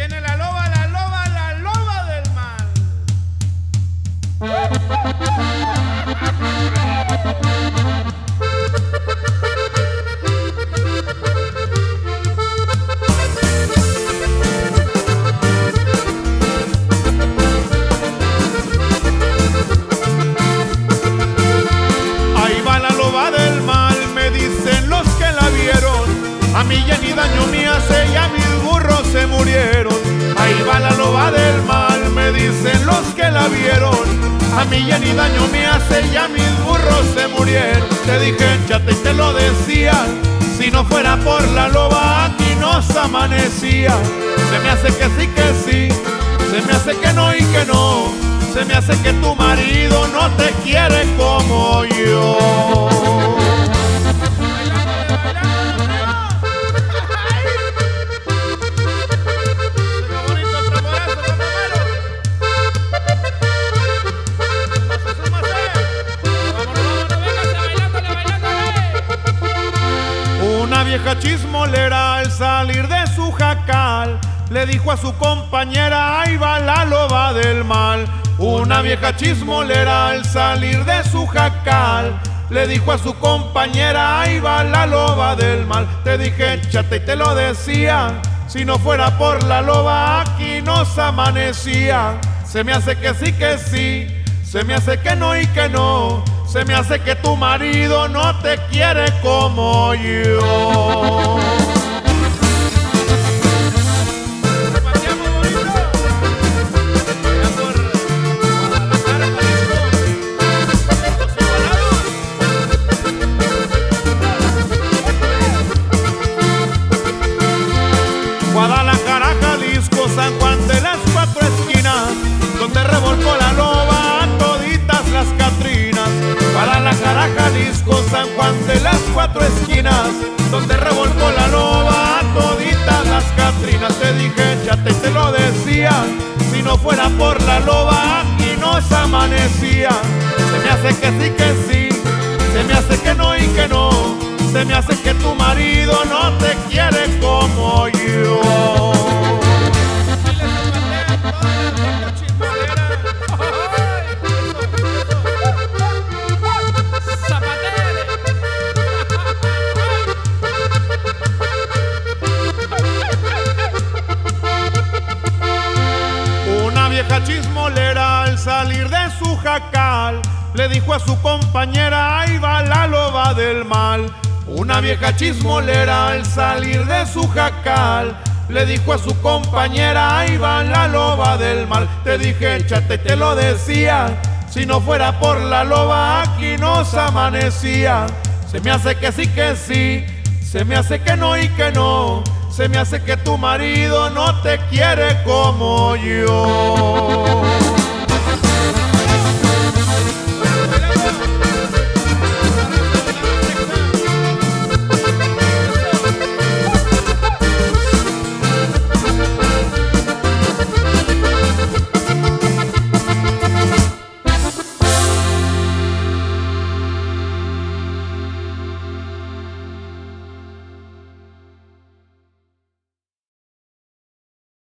viene la loba, la loba, la loba del mal. Ahí va la loba del mal, me dicen los que la vieron. A mí ya ni daño me A mí ya ni daño me hace, ya mis burros se murieron. Te dije, chate y te lo decía. Si no fuera por la loba, aquí nos amanecía. Se me hace que sí, que sí. Se me hace que no y que no. Se me hace que tu marido no te quiere como yo. Vieja chismolera al salir de su jacal le dijo a su compañera, ahí va la loba del mal. Una vieja chismolera al salir de su jacal le dijo a su compañera, ahí va la loba del mal. Te dije, échate y te lo decía, si no fuera por la loba aquí nos amanecía. Se me hace que sí, que sí, se me hace que no y que no. Se me hace que tu marido no te quiere como yo. Fuera por la loba aquí nos amanecía. Se me hace que sí, que sí, se me hace que no y que no. Se me hace que tu marido no te quiere vieja chismolera al salir de su jacal le dijo a su compañera, ahí va la loba del mal. Una vieja chismolera al salir de su jacal le dijo a su compañera, ahí va la loba del mal. Te dije, échate, te lo decía. Si no fuera por la loba, aquí nos amanecía. Se me hace que sí, que sí. Se me hace que no y que no. Se me hace que tu marido no te quiere como yo.